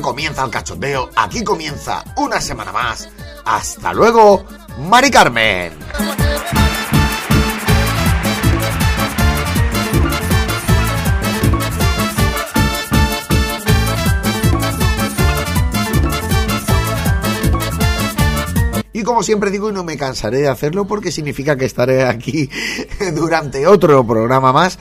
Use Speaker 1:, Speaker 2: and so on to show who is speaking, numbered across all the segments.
Speaker 1: Comienza el cachondeo. Aquí comienza una semana más. Hasta luego, Mari Carmen. Y como siempre digo, y no me cansaré de hacerlo porque significa que estaré aquí durante otro programa más.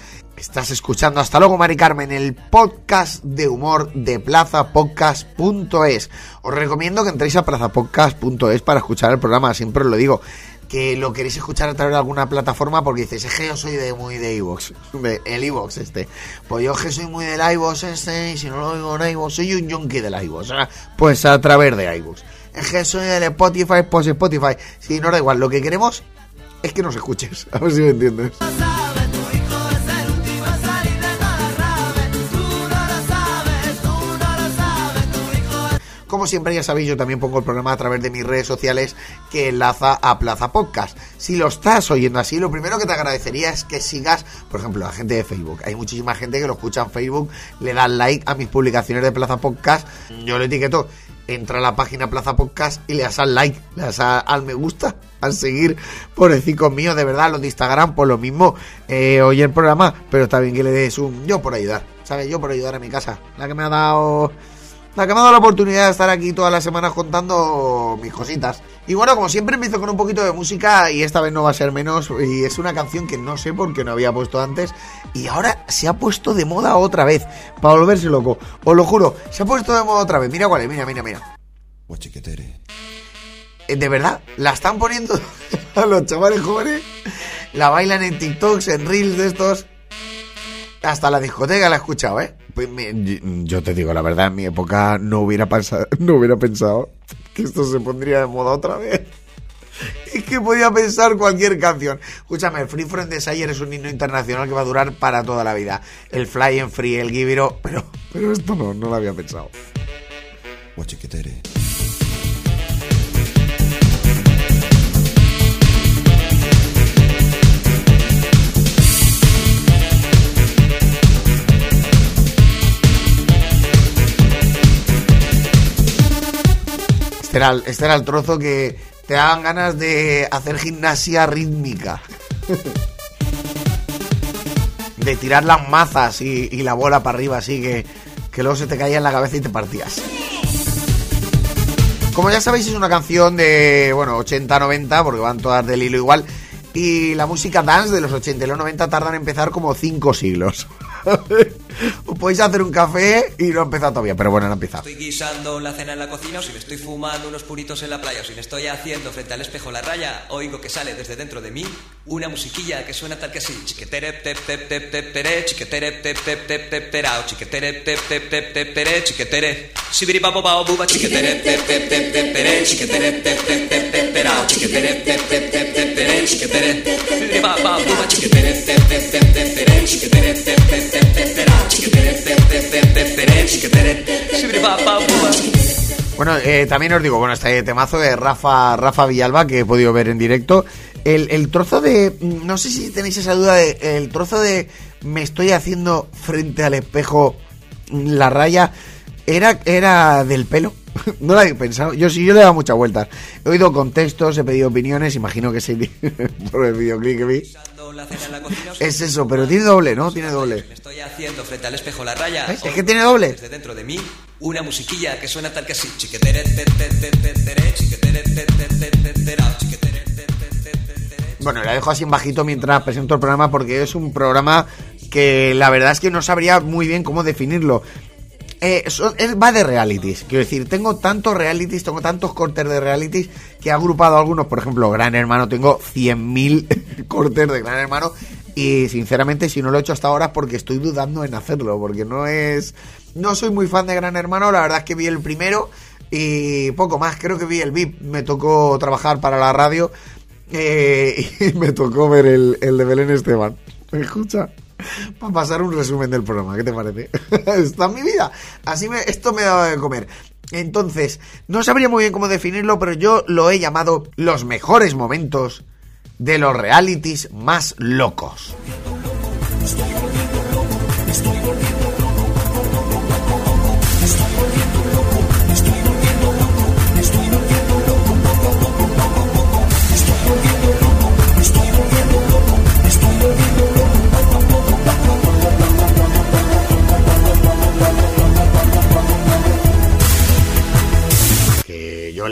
Speaker 1: Estás escuchando hasta luego, Mari Carmen, el podcast de humor de plazapodcast.es. Os recomiendo que entréis a plazapodcast.es para escuchar el programa, siempre os lo digo. Que lo queréis escuchar a través de alguna plataforma porque dices, es que yo soy de muy de iVoox, de el iVoox este. Pues yo que soy muy del iVoox este, y si no lo oigo en iVoox, soy un junkie del iVoox. Pues a través de iVoox. Es que soy del Spotify, pues Spotify. Si no da igual, lo que queremos es que nos escuches. A ver si me entiendes. Como siempre ya sabéis, yo también pongo el programa a través de mis redes sociales que enlaza a Plaza Podcast. Si lo estás oyendo así, lo primero que te agradecería es que sigas, por ejemplo, la gente de Facebook. Hay muchísima gente que lo escucha en Facebook, le da like a mis publicaciones de Plaza Podcast. Yo le etiqueto, entra a la página Plaza Podcast y le das al like, le das a- al me gusta, al seguir por el cinco mío, de verdad, los de Instagram, por lo mismo, eh, oye el programa, pero está bien que le des un yo por ayudar, ¿sabes? Yo por ayudar a mi casa, la que me ha dado la que me ha dado la oportunidad de estar aquí todas las semanas contando mis cositas. Y bueno, como siempre empiezo con un poquito de música y esta vez no va a ser menos. Y es una canción que no sé por qué no había puesto antes. Y ahora se ha puesto de moda otra vez. Para volverse loco. Os lo juro, se ha puesto de moda otra vez. Mira cuál es, mira, mira, mira. Eh, De verdad, la están poniendo a los chavales jóvenes. La bailan en TikToks, en Reels de estos. Hasta la discoteca la he escuchado, ¿eh? Pues me- yo te digo, la verdad, en mi época no hubiera, pensado, no hubiera pensado que esto se pondría de moda otra vez. Es que podía pensar cualquier canción. Escúchame, el Free From Desire es un himno internacional que va a durar para toda la vida. El Fly and Free, el Up, pero, pero esto no, no lo había pensado.
Speaker 2: Guachiquetere.
Speaker 1: Este era, el- este era el trozo que te daban ganas de hacer gimnasia rítmica. de tirar las mazas y, la bola para arriba así que, que luego se te caía en la cabeza y te partías. Como ya sabéis es una canción de, bueno, 80-90 porque van todas del hilo igual. Y la música dance de los 80 y los 90 tardan en empezar como 5 siglos. Os podéis hacer un café y no ha empezado todavía, pero bueno, no ha empezado.
Speaker 3: Estoy guisando la cena en la cocina o si me estoy fumando unos puritos en la playa o si me estoy haciendo frente al espejo la raya, oigo que sale desde dentro de mí una musiquilla que suena tal que así. Chiquetere tep tep tep tep tere, chiquetere tep tep tep tep terao, chiquetere tep tep tep tep tere, chiquetere. Sibiri babo bao buba, chiquetere tep tep tep tep tere, chiquetere tep tep tep tep terao, chiquetere tep tep tep tep tere, chiquetere. Sibiri babo bao buba, chiquetere tep tep tep tep
Speaker 1: Bueno, eh, también os digo, bueno, este temazo de Rafa, Rafa Villalba que he podido ver en directo. El, el trozo de. No sé si tenéis esa duda de. El trozo de. Me estoy haciendo frente al espejo la raya. Era, era del pelo. No lo había pensado. Yo sí, yo le he dado muchas vueltas. He oído contextos, he pedido opiniones. Imagino que sí, por el videoclip que vi.
Speaker 3: Guisando la cena en la cocina o si
Speaker 1: Es eso, pero tiene doble, ¿no? Tiene doble.
Speaker 3: Me estoy haciendo frente al espejo la raya.
Speaker 1: Es que tiene doble.
Speaker 3: Desde dentro de mí, una musiquilla que suena tal que así.
Speaker 1: Bueno, la dejo así en bajito mientras presento el programa porque es un programa que la verdad es que no sabría muy bien cómo definirlo. Eh, es- va de realities, quiero decir, tengo tantos realities, tengo tantos cortes de realities que he agrupado algunos, por ejemplo, Gran Hermano, tengo 100.000 cortes de Gran Hermano. Y sinceramente si no lo he hecho hasta ahora es porque estoy dudando en hacerlo, porque no es... No soy muy fan de Gran Hermano, la verdad es que vi el primero y poco más, creo que vi el VIP, me tocó trabajar para la radio eh, y me tocó ver el, el de Belén Esteban. ¿Me escucha? Para pasar un resumen del programa, ¿qué te parece? Está mi vida. Así me, esto me daba de comer. Entonces, no sabría muy bien cómo definirlo, pero yo lo he llamado los mejores momentos de los realities más locos.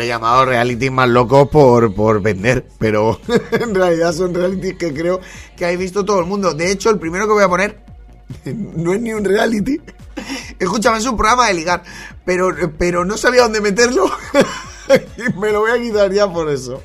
Speaker 1: Llamado reality más locos por, por vender, pero en realidad son realities que creo que hay visto todo el mundo. De hecho, el primero que voy a poner no es ni un reality. Escúchame, es un programa de ligar, pero, pero no sabía dónde meterlo. me lo voy a quitar ya por eso.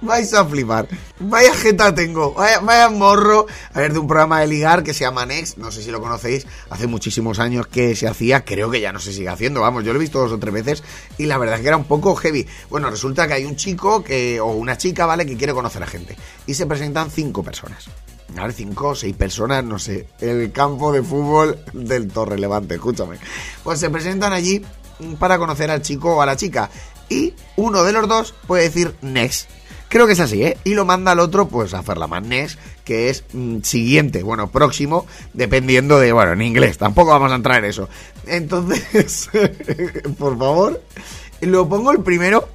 Speaker 1: Vais a flipar. Vaya jeta tengo. Vaya, vaya morro. A ver, de un programa de ligar que se llama Next. No sé si lo conocéis. Hace muchísimos años que se hacía. Creo que ya no se sigue haciendo. Vamos, yo lo he visto dos o tres veces. Y la verdad es que era un poco heavy. Bueno, resulta que hay un chico que, o una chica, ¿vale? Que quiere conocer a gente. Y se presentan cinco personas. A ver, cinco o seis personas, no sé. El campo de fútbol del Torre Levante, escúchame. Pues se presentan allí para conocer al chico o a la chica. Y uno de los dos puede decir next. Creo que es así, ¿eh? Y lo manda al otro, pues a hacer la más next, que es mm, siguiente, bueno, próximo, dependiendo de, bueno, en inglés, tampoco vamos a entrar en eso. Entonces, por favor, lo pongo el primero,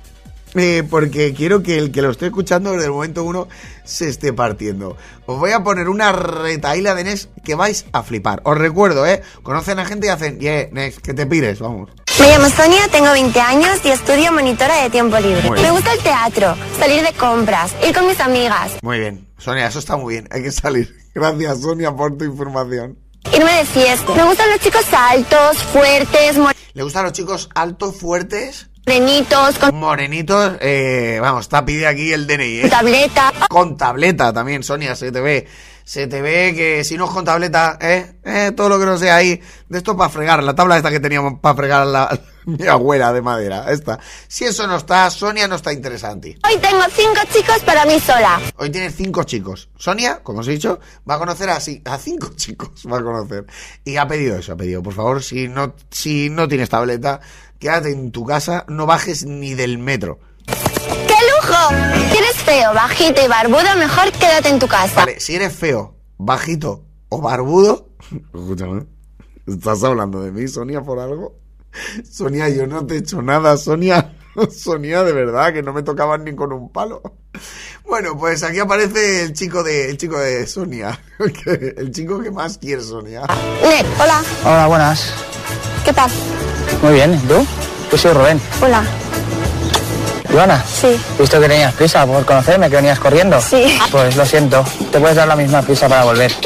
Speaker 1: eh, porque quiero que el que lo esté escuchando desde el momento uno se esté partiendo. Os voy a poner una retaíla de Next que vais a flipar. Os recuerdo, ¿eh? Conocen a gente y hacen, yeah, Next, que te pires, vamos.
Speaker 4: Me llamo Sonia, tengo 20 años y estudio monitora de tiempo libre. Me gusta el teatro, salir de compras, ir con mis amigas,
Speaker 1: Muy bien, Sonia, eso está muy bien, hay que salir. Gracias, Sonia, por tu información.
Speaker 4: irme de fiesta. Me gustan los chicos altos, fuertes,
Speaker 1: ¿Le gustan los chicos altos, fuertes,
Speaker 4: morenitos, con
Speaker 1: morenitos? Eh, vamos, está pide aquí el DNI, ¿eh?
Speaker 4: tableta.
Speaker 1: Con tableta también, Sonia, se te ve. Se te ve que si no es con tableta, ¿eh? eh todo lo que no sea ahí, de esto para fregar, la tabla esta que teníamos para fregar la, mi abuela de madera, esta. Si eso no está, Sonia no está interesante.
Speaker 4: Hoy tengo cinco chicos para mí sola.
Speaker 1: Hoy tiene cinco chicos. Sonia, como os he dicho, va a conocer a, a cinco chicos. Va a conocer. Y ha pedido eso, ha pedido, por favor, si no, si no tienes tableta, quédate en tu casa, no bajes ni del metro.
Speaker 4: ¡Qué lujo! Si eres feo, bajito y barbudo, mejor quédate en tu casa.
Speaker 1: Vale, si eres feo, bajito o barbudo, escúchame, ¿estás hablando de mí, Sonia, por algo? Sonia, yo no te he hecho nada, Sonia. Sonia, de verdad, que no me tocaban ni con un palo. Bueno, pues aquí aparece el chico de, el chico de Sonia. El chico que más quiere Sonia.
Speaker 4: Hola,
Speaker 5: Hola, buenas.
Speaker 4: ¿qué tal?
Speaker 5: Muy bien, ¿y tú? Yo soy Rubén.
Speaker 4: Hola,
Speaker 5: Joana,
Speaker 4: sí.
Speaker 5: visto que tenías prisa por conocerme, que venías corriendo.
Speaker 4: Sí.
Speaker 5: Pues lo siento, te puedes dar la misma prisa para volver.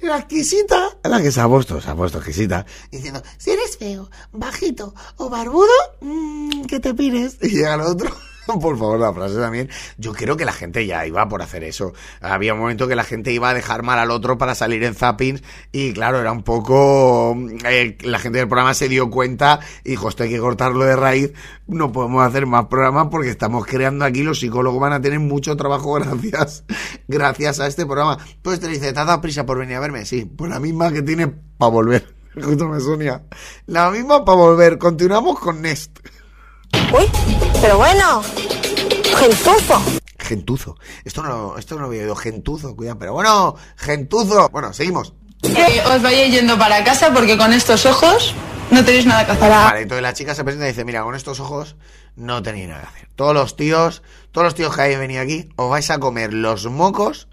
Speaker 1: La exquisita, la que se ha puesto, se ha puesto exquisita, diciendo, si eres feo, bajito o barbudo, mm, que te pires. Y llega el otro, por favor, la frase también. Yo creo que la gente ya iba por hacer eso. Había un momento que la gente iba a dejar mal al otro para salir en zappings y claro, era un poco... eh, la gente del programa se dio cuenta y dijo, esto hay que cortarlo de raíz, no podemos hacer más programas porque estamos creando aquí, los psicólogos van a tener mucho trabajo gracias, gracias a este programa. Pues te dice, ¿te has dado prisa por venir a verme? Sí, pues la misma que tiene para volver. Escúchame, Sonia. La misma para volver. Continuamos con Nest.
Speaker 4: Uy, pero bueno, gentuzo.
Speaker 1: Gentuzo. Esto no, esto no lo había oído. Gentuzo, cuidado. Pero bueno, gentuzo. Bueno, seguimos.
Speaker 6: Que os vayáis yendo para casa porque con estos ojos no tenéis nada que hacer.
Speaker 1: Vale, entonces la chica se presenta y dice, mira, con estos ojos no tenéis nada que hacer. Todos los tíos, todos los tíos que habéis venido aquí, os vais a comer los mocos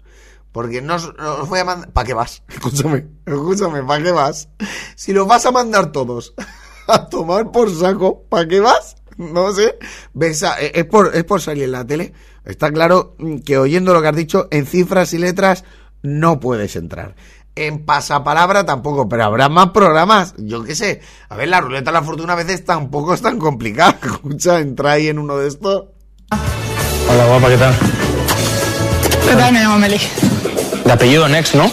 Speaker 1: porque no os, no os voy a mandar... ¿Para qué vas? Escúchame, escúchame, ¿para qué vas? Si los vas a mandar todos a tomar por saco, ¿para qué vas? No sé. Ves a- eh, es, por, es por salir en la tele. Está claro que oyendo lo que has dicho, en cifras y letras no puedes entrar. En pasapalabra tampoco, pero habrá más programas. Yo qué sé. A ver, la ruleta de la fortuna a veces tampoco es tan complicada. Escucha, entra ahí en uno de estos.
Speaker 5: Hola, guapa, ¿qué tal?
Speaker 6: ¿Qué tal? Me llamo Meli.
Speaker 5: De apellido Next, ¿no?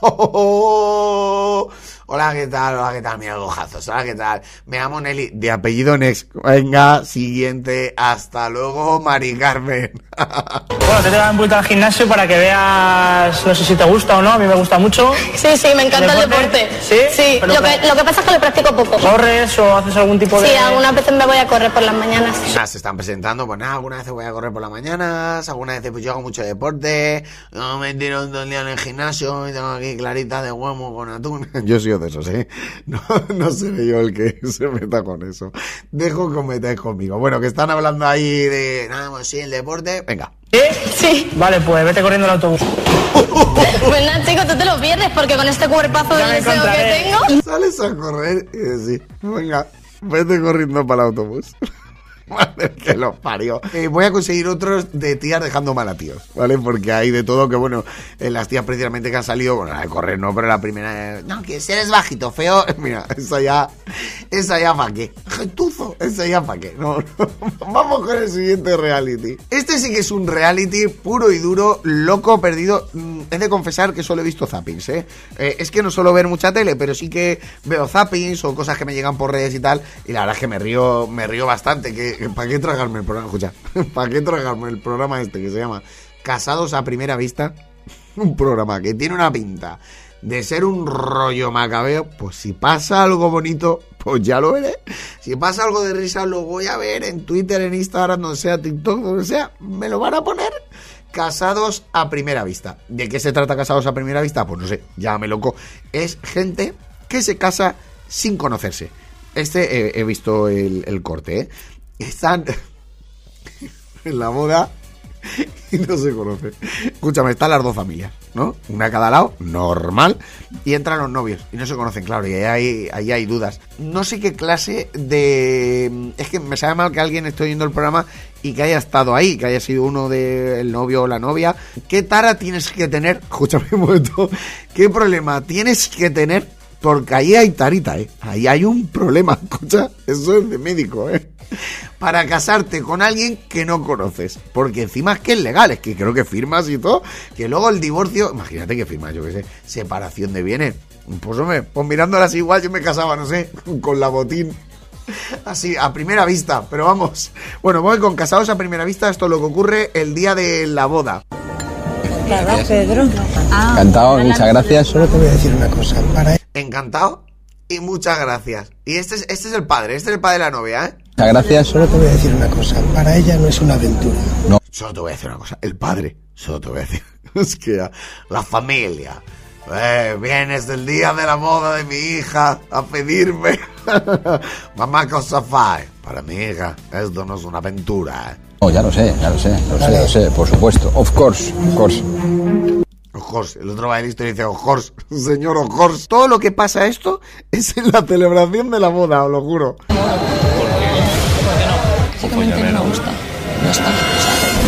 Speaker 1: ¡Oh! Hola, ¿qué tal? Hola, ¿qué tal? Mira, gojazos. Hola, ¿qué tal? Me llamo Nelly, de apellido Nex. Venga, siguiente. Hasta luego, Mari Carmen.
Speaker 5: Bueno, te dar vuelta al gimnasio para que veas, no sé si te gusta o no, a mí me gusta mucho.
Speaker 4: Sí, sí, me encanta el deporte.
Speaker 5: ¿Sí?
Speaker 4: Sí,
Speaker 5: Pero
Speaker 4: lo que, lo que pasa es que lo practico poco.
Speaker 5: ¿Corres o haces algún tipo de...?
Speaker 4: Sí, algunas veces me voy a correr por las mañanas.
Speaker 1: Nada, se están presentando, pues nada, algunas veces voy a correr por las mañanas, algunas veces pues yo hago mucho deporte, yo me tiro todo el día en el gimnasio y tengo aquí clarita de huevo con atún. Yo soy de esos, ¿eh? No, no seré yo el que se meta con eso. Dejo que os metáis conmigo. Bueno, que están hablando ahí de, nada, pues sí, el deporte. Venga.
Speaker 5: ¿Sí?
Speaker 4: Sí.
Speaker 5: Vale, pues vete corriendo al autobús.
Speaker 4: Pues nada, chicos, tú te lo pierdes porque con este cuerpazo
Speaker 5: me
Speaker 4: deseo que tengo.
Speaker 1: Sales a correr y decís, venga, vete corriendo para el autobús. Madre que los parió. Eh, voy a conseguir otros de tías dejando mal a tíos, ¿vale? Porque hay de todo que, bueno, eh, las tías precisamente que han salido, bueno, la de correr no, pero la primera, no, que si eres bajito, feo, mira, esa ya, esa ya pa' qué. Gentuzo, esa ya pa' qué. No. Vamos con el siguiente reality. Este sí que es un reality puro y duro, loco, perdido. Mm, He de confesar que solo he visto zappings, ¿eh? Eh, Es que no suelo ver mucha tele, pero sí que veo zappings o cosas que me llegan por redes y tal. Y la verdad es que me río, me río bastante. Que, ¿Para qué tragarme el programa? Escucha, ¿para qué tragarme el programa este que se llama Casados a Primera Vista? Un programa que tiene una pinta de ser un rollo macabeo, pues si pasa algo bonito, pues ya lo veré. Si pasa algo de risa, lo voy a ver en Twitter, en Instagram, donde sea, TikTok, donde sea, me lo van a poner. Casados a primera vista. ¿De qué se trata Casados a primera vista? Pues no sé, ya me loco. Es gente que se casa sin conocerse. Este eh, he visto el, el corte, ¿eh? Están en la boda no se conoce. Escúchame, están las dos familias, ¿no? Una a cada lado, normal, y entran los novios y no se conocen, claro, y ahí hay, ahí hay dudas. No sé qué clase de... Es que me sabe mal que alguien esté oyendo el programa y que haya estado ahí, que haya sido uno del novio o la novia. ¿Qué tara tienes que tener? Escúchame un momento. ¿Qué problema tienes que tener? Porque ahí hay tarita, ¿eh? Ahí hay un problema, escucha, eso es de médico, ¿eh? Para casarte con alguien que no conoces. Porque encima es que es legal, es que creo que firmas y todo. Que luego el divorcio, imagínate que firmas, yo qué sé, separación de bienes. Pues hombre, pues mirándolas igual yo me casaba, no sé, con la botín. Así, a primera vista, pero vamos. Bueno, voy con casados a primera vista, esto es lo que ocurre el día de la boda.
Speaker 7: Encantado, muchas gracias. Solo te voy a decir una cosa. Para
Speaker 1: Encantado y muchas gracias. Y este es, este es el padre, este es el padre de la novia, ¿eh?
Speaker 7: Muchas gracias.
Speaker 2: Solo te voy a decir una cosa. Para ella no es una aventura.
Speaker 1: Solo te voy a decir una cosa, el padre, solo te voy a decir, es que la familia, eh, vienes del día de la boda de mi hija a pedirme, mamá, cosa fai? Para mi hija, esto no es una aventura, eh.
Speaker 7: No, ya lo sé, ya lo sé, lo sé, lo sé, por supuesto. Of course, of course.
Speaker 1: Ojos, el otro va listo y dice, ojos, señor ojos. Todo lo que pasa esto es en la celebración de la boda, os lo juro.
Speaker 8: Básicamente no me gusta. Ya está.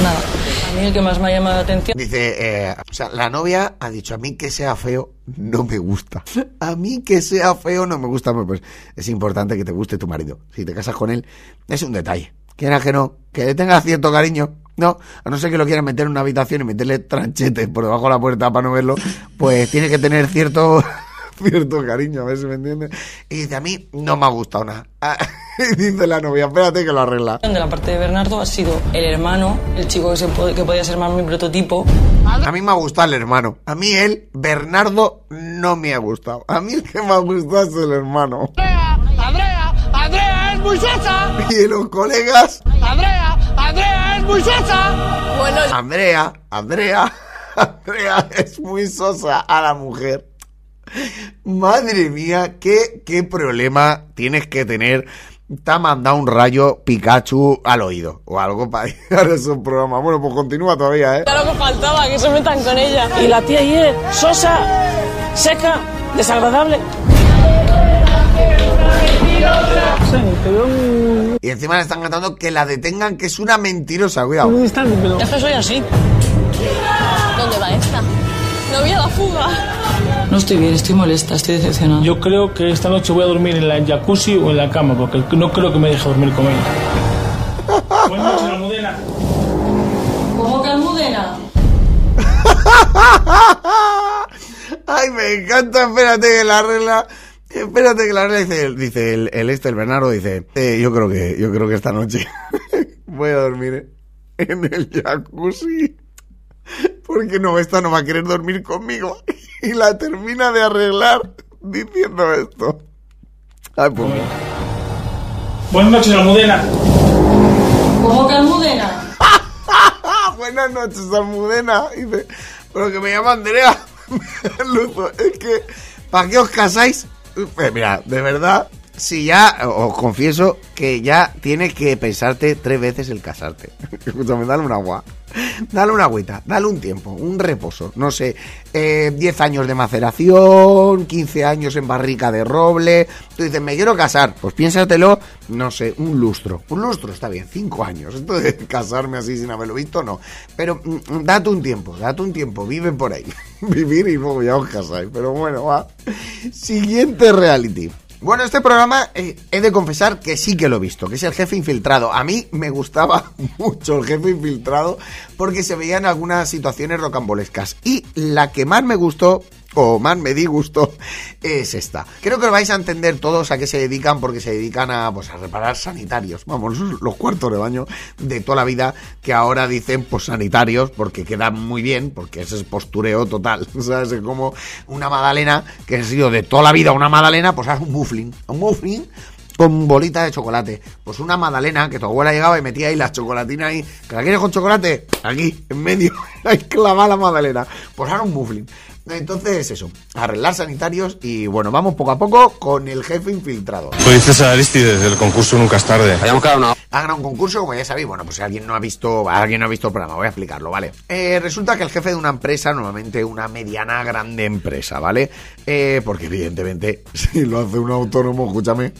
Speaker 8: Nada. A mí el que más me ha llamado la atención.
Speaker 1: Dice, eh, o sea, la novia ha dicho, a mí que sea feo no me gusta. A mí que sea feo no me gusta. Pues es importante que te guste tu marido. Si te casas con él, es un detalle. Quieras que no, que le tengas cierto cariño. No, a no ser que lo quieras meter en una habitación y meterle tranchetes por debajo de la puerta para no verlo, pues tiene que tener cierto cierto cariño, a ver si me entiendes. Y dice, a mí no me ha gustado nada. y dice la novia, espérate que lo arregla.
Speaker 8: De la parte de Bernardo ha sido el hermano, el chico que, se puede- que podía ser más mi prototipo.
Speaker 1: A mí me ha gustado el hermano. A mí él, Bernardo, no me ha gustado. A mí el que me ha gustado es el hermano.
Speaker 9: ¡Andrea! ¡Andrea es muy sosa!
Speaker 1: Y los colegas,
Speaker 9: ¡Andrea! ¡Andrea es muy sosa! Bueno,
Speaker 1: Andrea, Andrea, Andrea es muy sosa a la mujer. Madre mía, qué, qué problema tienes que tener. Te ha mandado un rayo Pikachu al oído o algo para ir a esos programas. Bueno, pues continúa todavía, ¿eh?
Speaker 8: Lo que faltaba, que se metan con ella. Y la tía ahí es sosa, seca, desagradable.
Speaker 1: Y encima le están cantando que la detengan, que es una mentirosa, cuidado.
Speaker 8: Es que soy así.
Speaker 4: ¿Dónde va esta? No voy a la fuga.
Speaker 8: No estoy bien, estoy molesta, estoy decepcionada.
Speaker 5: Yo creo que esta noche voy a dormir en la jacuzzi o en la cama, porque no creo que me deje dormir con ella. Buenas noches, Almudena.
Speaker 8: ¿Cómo que almudena?
Speaker 1: Ay, me encanta, espérate que la regla. Espérate que la verdad dice, el- dice el, el este, el Bernardo, dice, "Eh, yo creo que, yo creo que esta noche voy a dormir en el jacuzzi. Porque no, esta no va a querer dormir conmigo. Y la termina de arreglar diciendo esto. Ay, pues.
Speaker 5: Buenas noches, Almudena.
Speaker 8: ¿Cómo que Almudena?
Speaker 1: Buenas noches, Almudena. Dice, pero que me llama Andrea. Luzo, es que, ¿para qué os casáis? Eh, mira, de verdad, si ya, os confieso que ya tienes que pensarte tres veces el casarte. Escúchame, dale un agua. Dale una agüita, dale un tiempo, un reposo. No sé, eh, 10 años de maceración, 15 años en barrica de roble. Tú dices, me quiero casar. Pues piénsatelo, no sé, un lustro. Un lustro está bien, 5 años. Esto de casarme así sin haberlo visto, no. Pero mm, date un tiempo, date un tiempo, vive por ahí. Vivir y luego ya os casáis. Pero bueno, va. Siguiente reality. Bueno, este programa eh, he de confesar que sí que lo he visto, que es el jefe infiltrado. A mí me gustaba mucho el jefe infiltrado porque se veían algunas situaciones rocambolescas. Y la que más me gustó, o más me disgustó, es esta. Creo que lo vais a entender todos a qué se dedican porque se dedican a, pues, a reparar sanitarios. Vamos, los cuartos de baño de toda la vida que ahora dicen pues sanitarios porque quedan muy bien, porque ese es postureo total. Sea, es como una magdalena que ha sido de toda la vida una magdalena, pues haz un muffling. Un muffling con bolita de chocolate. Pues una magdalena que tu abuela llegaba y metía ahí las chocolatinas ahí. ¿Que la quieres con chocolate? Aquí, en medio. Hay clavada la magdalena. Pues ahora un muffling. Entonces, eso, arreglar sanitarios y bueno, vamos poco a poco con el jefe infiltrado.
Speaker 10: Soy César Aristides, del concurso Nunca es tarde.
Speaker 11: Quedado una...
Speaker 1: Ha ganado un concurso, como ya sabéis, bueno, pues si alguien no ha visto, alguien no ha visto el programa, voy a explicarlo, ¿vale? Eh, resulta que el jefe de una empresa, normalmente una mediana grande empresa, ¿vale? Eh, porque evidentemente, si lo hace un autónomo, escúchame,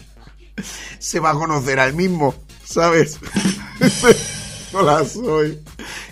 Speaker 1: se va a conocer al mismo, ¿sabes? Hola, soy.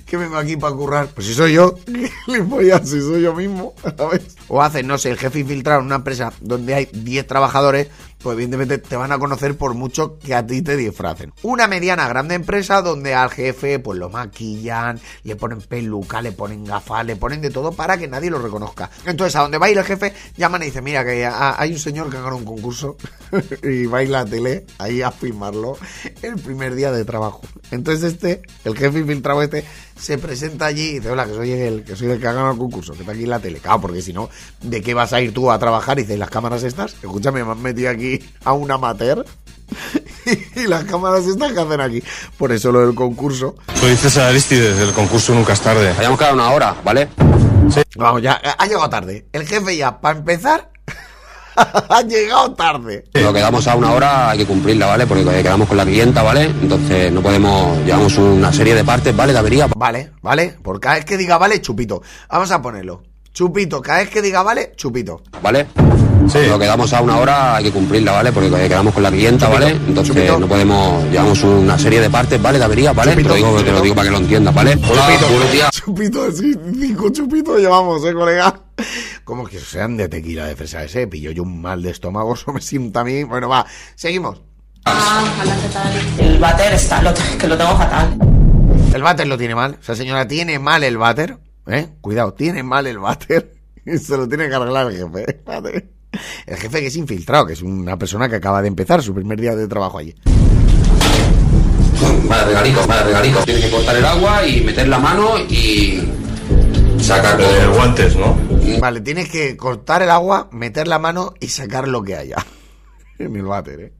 Speaker 1: Que vengo aquí para currar. Pues si soy yo, a si soy yo mismo, ¿sabes? O hacen, no sé, el jefe infiltrado en una empresa donde hay 10 trabajadores, pues evidentemente te van a conocer por mucho que a ti te disfracen. Una mediana grande empresa donde al jefe pues lo maquillan, le ponen peluca, le ponen gafas, le ponen de todo para que nadie lo reconozca. Entonces a donde va a ir el jefe llaman y dicen, mira que ha- hay un señor que ganado un concurso y va a ir la tele ahí a filmarlo el primer día de trabajo. Entonces este, el jefe infiltrado este, se presenta allí y dice, hola, que soy el que soy el que ha ganado el concurso, que está aquí en la tele. Claro, porque si no, ¿de qué vas a ir tú a trabajar? Y dices, las cámaras estas, escúchame, me han metido aquí a un amateur. y las cámaras estas que hacen aquí. Por eso lo del concurso.
Speaker 10: Soy César Aristides, del concurso Nunca es tarde.
Speaker 11: Habíamos quedado una hora, ¿vale?
Speaker 1: Vamos, ya ha llegado tarde. El jefe ya, para empezar, ha llegado tarde.
Speaker 11: Lo que damos a una hora hay que cumplirla, ¿vale? Porque quedamos con la clienta, ¿vale? Entonces no podemos... Llevamos una serie de partes, ¿vale? De avería.
Speaker 1: Vale, vale. Por cada vez que diga vale, chupito. Vamos a ponerlo. Chupito, cada vez que diga vale, chupito.
Speaker 11: ¿Vale?
Speaker 10: Sí.
Speaker 11: Lo que damos a una hora hay que cumplirla, ¿vale? Porque quedamos con la clienta,
Speaker 1: Chupito,
Speaker 11: ¿vale? Entonces
Speaker 1: chupito.
Speaker 11: no podemos... Llevamos una serie de partes, ¿vale? De avería, ¿vale?
Speaker 1: Chupito,
Speaker 11: te, lo digo, te lo digo para que lo entiendas, ¿vale? Hola,
Speaker 1: Chupito,
Speaker 11: buenos días.
Speaker 1: chupito, sí, cinco chupitos llevamos, eh, colega. Como que sean de tequila de fresa ese, pillo yo un mal de estómago, eso me sienta a mí. Bueno, va, seguimos.
Speaker 8: El váter está, lo, que lo tengo fatal.
Speaker 1: El váter lo tiene mal. O sea, señora, tiene mal el váter. ¿Eh? Cuidado, tiene mal el váter. Se lo tiene que arreglar el jefe. Espérate. El jefe que es infiltrado, que es una persona que acaba de empezar su primer día de trabajo allí.
Speaker 11: Vale, regalito, vale, regalito. Tienes que cortar el agua y meter la mano y... Sacar.
Speaker 10: Eh, guantes, ¿no?
Speaker 1: Vale, tienes que cortar el agua, meter la mano y sacar lo que haya. En el váter, ¿eh?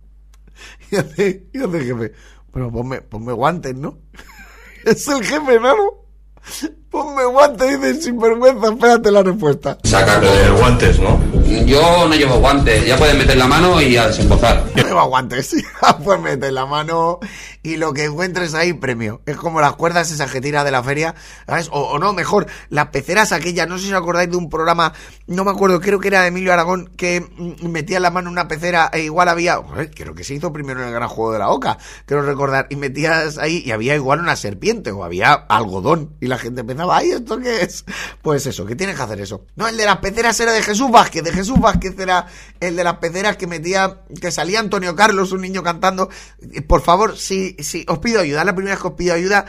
Speaker 1: Y hace, y hace el jefe. Pero ponme, ponme guantes, ¿no? Es el jefe, ¿no? Ponme guantes, dice sin vergüenza. Espérate la respuesta.
Speaker 11: Sacar
Speaker 10: Eh,
Speaker 11: todo.
Speaker 10: guantes, ¿no?
Speaker 11: Yo no llevo guantes. Ya puedes meter la mano y a desembozar.
Speaker 1: No lleva guantes. pues mete la mano y lo que encuentres ahí, premio. Es como las cuerdas esas que tira de la feria, ¿sabes? O, no, mejor, las peceras aquellas. No sé si os acordáis de un programa, no me acuerdo, creo que era de Emilio Aragón, que mm, metía la mano en una pecera e igual había, creo que se hizo primero en el gran juego de la oca, quiero recordar, y metías ahí y había igual una serpiente o había algodón y la gente empezaba, ay, ¿esto qué es? Pues eso, que tienes que hacer eso. No, el de las peceras era de Jesús Vázquez, de Jesús Vázquez era el de las peceras que metía, que salía Antonio Carlos, un niño cantando. Eh, Por favor, si, si os pido ayuda, la primera vez que os pido ayuda,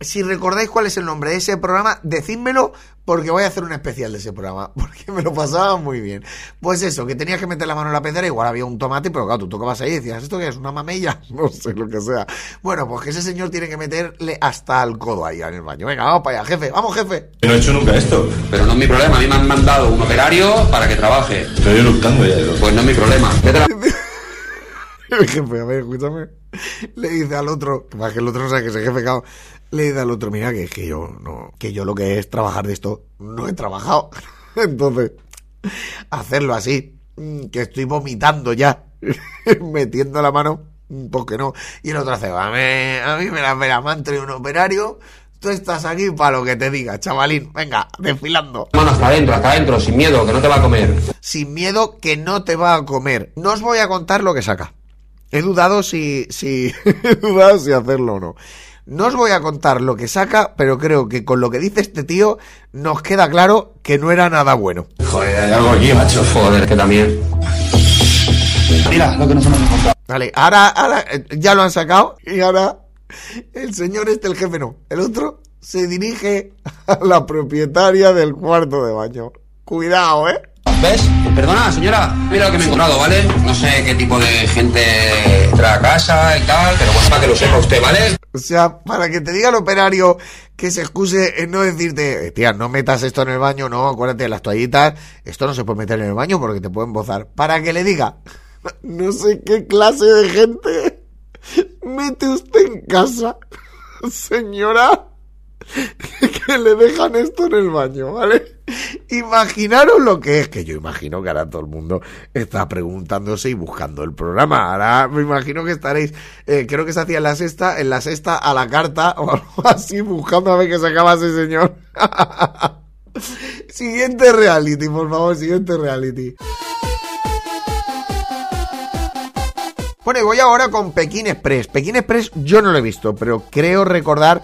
Speaker 1: Si recordáis cuál es el nombre de ese programa, decídmelo porque voy a hacer un especial de ese programa, porque me lo pasaba muy bien. Pues eso, que tenías que meter la mano en la pecera, igual había un tomate, pero claro, tú tocabas ahí y decías, ¿esto qué es? ¿Una mamella? No sé lo que sea. Bueno, pues que ese señor tiene que meterle hasta el codo ahí en el baño. Venga, vamos para allá, jefe, vamos, jefe.
Speaker 10: Yo no he hecho nunca esto.
Speaker 11: Pero no es mi problema, a mí me han mandado un operario para que trabaje.
Speaker 10: Estoy eructando ya.
Speaker 11: Pues no es mi problema.
Speaker 1: El jefe, a ver, escúchame. Le dice al otro, que más que el otro no sabe que es el jefe, cabrón. Le dice al otro, mira, que que yo no, que yo lo que es trabajar de esto, no he trabajado. Entonces, hacerlo así, mm, que estoy vomitando ya, metiendo la mano, mm, pues que no. Y el otro hace, a mí, a mí me la, me la traído un operario, tú estás aquí para lo que te diga, chavalín, venga, desfilando.
Speaker 11: Mano hasta adentro, hasta adentro, sin miedo, que no te va a comer.
Speaker 1: sin miedo que no te va a comer. No os voy a contar lo que saca. He dudado si, si, he dudado si hacerlo o no. No os voy a contar lo que saca, pero creo que con lo que dice este tío nos queda claro que no era nada bueno.
Speaker 11: Joder, hay algo aquí, macho. Joder, que también.
Speaker 2: Mira lo que nos hemos encontrado.
Speaker 1: Vale, ahora, ahora eh, ya lo han sacado y ahora el señor este, el jefe no, el otro se dirige a la propietaria del cuarto de baño. Cuidado, ¿eh?
Speaker 11: ¿Ves? Perdona, señora, mira lo que me he encontrado, ¿vale? No sé qué tipo de gente entra a casa y tal, pero bueno, para que lo sepa usted, ¿vale?
Speaker 1: O sea, para que te diga el operario que se excuse en no decirte, "Eh, tía, no metas esto en el baño, no, acuérdate de las toallitas, esto no se puede meter en el baño porque te pueden bozar. Para que le diga, no sé qué clase de gente mete usted en casa, señora, que le dejan esto en el baño, ¿vale? Imaginaros lo que es, que yo imagino que ahora todo el mundo está preguntándose y buscando el programa. Ahora me imagino que estaréis, eh, creo que se hacía en la sexta, en la sexta a la carta o algo así, buscando a ver qué sacaba ese señor. siguiente reality, por favor, siguiente reality. Bueno, y voy ahora con Pekín Express. Pekín Express yo no lo he visto, pero creo recordar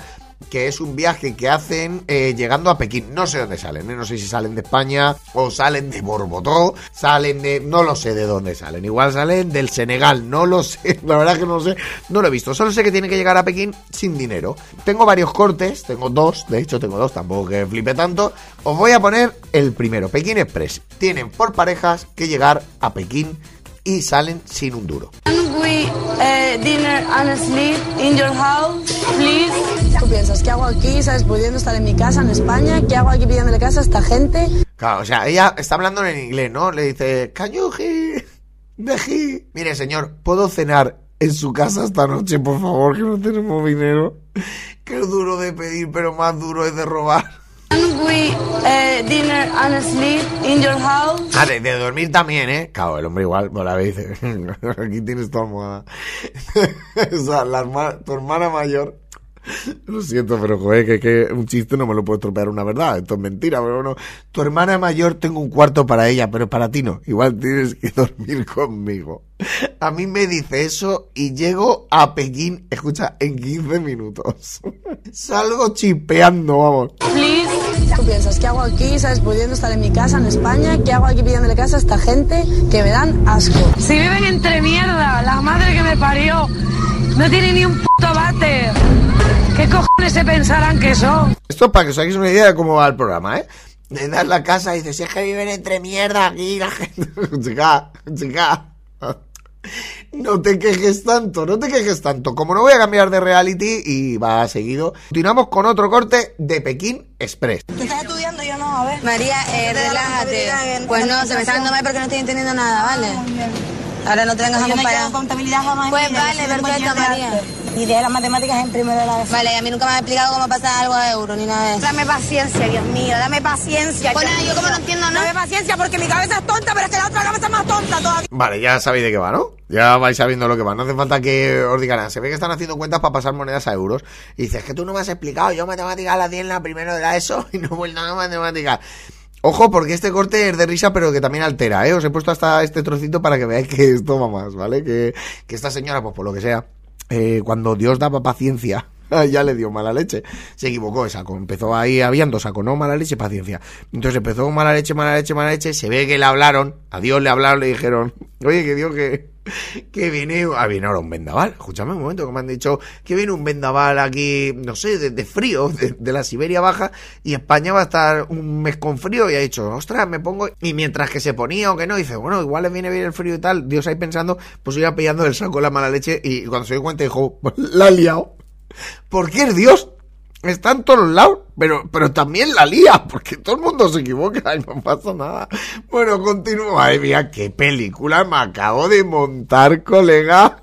Speaker 1: que es un viaje que hacen eh, llegando a Pekín. No sé dónde salen, ¿eh? no sé si salen de España o salen de Borbotó, salen de... no lo sé de dónde salen. Igual salen del Senegal, no lo sé, la verdad que no lo sé, no lo he visto. Solo sé que tienen que llegar a Pekín sin dinero. Tengo varios cortes, tengo dos, de hecho tengo dos, tampoco que flipe tanto. Os voy a poner el primero, Pekín Express. Tienen por parejas que llegar a Pekín y salen sin un duro.
Speaker 6: We uh, dinner and sleep in your house, please? ¿Tú piensas qué hago aquí, sabes, pudiendo estar en mi casa en España? ¿Qué hago aquí pidiéndole casa a esta gente?
Speaker 1: Claro, o sea, ella está hablando en inglés, ¿no? Le dice, Cayuji, dejí. Mire, señor, ¿puedo cenar en su casa esta noche, por favor, que no tenemos dinero? Que es duro de pedir, pero más duro es de robar.
Speaker 6: We uh, dinner and sleep in your house?
Speaker 1: Ah, de, de dormir también, ¿eh? Claro, el hombre igual, pues la ve y dice, aquí tienes tu almohada. o sea, la herma- tu hermana mayor... Lo siento, pero joder, que, que un chiste no me lo puede estropear una verdad. Esto es mentira, pero bueno. Tu hermana mayor tengo un cuarto para ella, pero para ti no. Igual tienes que dormir conmigo. A mí me dice eso y llego a Pekín, escucha, en 15 minutos. Salgo chipeando, vamos.
Speaker 6: Please. ¿Tú piensas qué hago aquí, sabes, pudiendo estar en mi casa en España? ¿Qué hago aquí pidiéndole casa a esta gente que me dan asco? Si viven entre mierda, la madre que me parió, no tiene ni un puto bate. ¿Qué cojones se pensarán que son?
Speaker 1: Esto es para que os hagáis una idea de cómo va el programa, ¿eh? Le das la casa y dices, es que viven entre mierda aquí la gente. chica, chica. No te quejes tanto, no te quejes tanto. Como no voy a cambiar de reality y va seguido, continuamos con otro corte de Pekín Express.
Speaker 12: ¿Tú estás estudiando? Yo no, a ver. María, eh, relájate. Pues no, se me está dando mal porque no estoy entendiendo nada, ¿vale? Ahora no te vengas a comparar. contabilidad jamás. Pues vale, perfecto, María. Y de las matemáticas en primero de la Vale, a mí nunca me ha explicado cómo pasar algo a euro ni nada de eso.
Speaker 4: Dame paciencia, Dios mío, dame paciencia.
Speaker 12: Bueno, yo como no entiendo nada.
Speaker 4: Dame paciencia porque mi cabeza es tonta, pero es que la otra cabeza es más tonta todavía.
Speaker 1: Vale, ya sabéis de qué va, ¿no? Ya vais sabiendo lo que va. No hace falta que os digan nada. Se ve que están haciendo cuentas para pasar monedas a euros. Y dices, es que tú no me has explicado. Yo matemáticas la di en la primero de la ESO y no he vuelto a matemáticas. Ojo, porque este corte es de risa, pero que también altera, ¿eh? Os he puesto hasta este trocito para que veáis que esto va más, ¿vale? Que, que esta señora, pues por lo que sea, eh, cuando Dios daba paciencia, ya le dio mala leche. Se equivocó, sacó, empezó ahí habiendo, sacó no mala leche, paciencia. Entonces empezó mala leche, mala leche, mala leche. Se ve que le hablaron, a Dios le hablaron, le dijeron, oye, que Dios que, que viene, ah, viene ahora un vendaval. Escúchame un momento, que me han dicho que viene un vendaval aquí, no sé, de, de frío, de, de la Siberia Baja, y España va a estar un mes con frío, y ha dicho, ostras, me pongo, y mientras que se ponía o que no, dice, bueno, igual le viene bien el frío y tal, Dios ahí pensando, pues iba pillando el saco la mala leche, y cuando se dio cuenta dijo, la ha liado. Porque es Dios. Está en todos lados, pero, pero también la lía, porque todo el mundo se equivoca y no pasa nada. Bueno, continúa. Ay, mira, qué película me acabo de montar, colega.